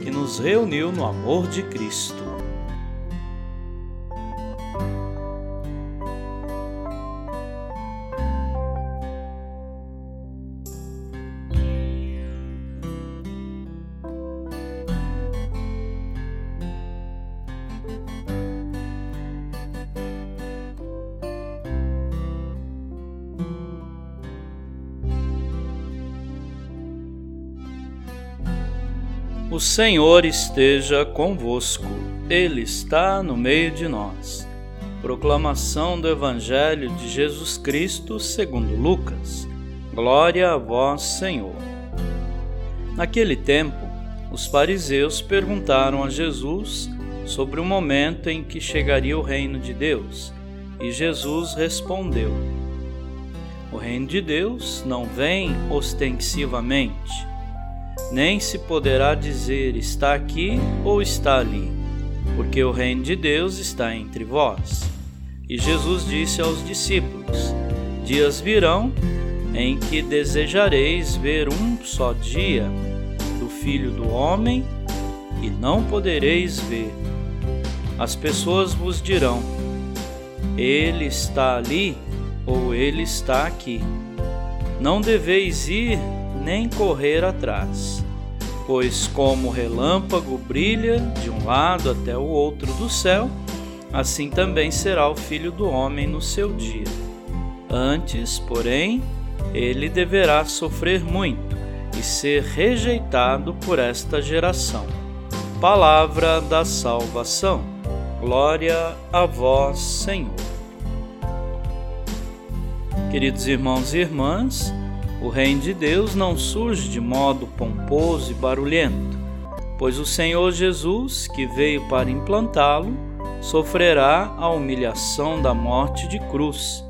que nos reuniu no amor de Cristo. O Senhor esteja convosco, Ele está no meio de nós. Proclamação do Evangelho de Jesus Cristo segundo Lucas. Glória a vós, Senhor. Naquele tempo, os fariseus perguntaram a Jesus sobre o momento em que chegaria o reino de Deus, e Jesus respondeu: O reino de Deus não vem ostensivamente nem se poderá dizer está aqui ou está ali, porque o reino de Deus está entre vós. E Jesus disse aos discípulos: Dias virão em que desejareis ver um só dia do Filho do Homem e não podereis ver. As pessoas vos dirão: Ele está ali ou ele está aqui. Não deveis ir nem correr atrás. Pois, como o relâmpago brilha de um lado até o outro do céu, assim também será o filho do homem no seu dia. Antes, porém, ele deverá sofrer muito e ser rejeitado por esta geração. Palavra da salvação. Glória a vós, Senhor. Queridos irmãos e irmãs, o reino de Deus não surge de modo pomposo e barulhento, pois o Senhor Jesus, que veio para implantá-lo, sofrerá a humilhação da morte de cruz.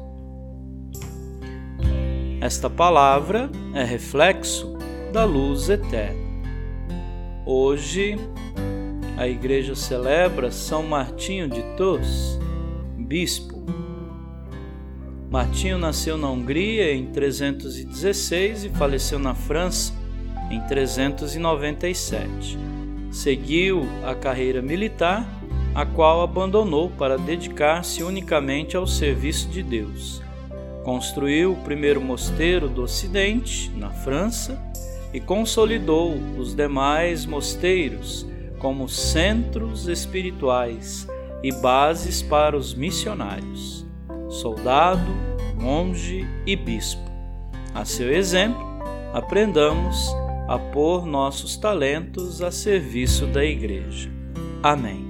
Esta palavra é reflexo da luz eterna. Hoje, a igreja celebra São Martinho de Tours, bispo Martinho nasceu na Hungria em 316 e faleceu na França em 397. Seguiu a carreira militar, a qual abandonou para dedicar-se unicamente ao serviço de Deus. Construiu o primeiro mosteiro do Ocidente, na França, e consolidou os demais mosteiros como centros espirituais e bases para os missionários soldado, monge e bispo. A seu exemplo, aprendamos a pôr nossos talentos a serviço da Igreja. Amém.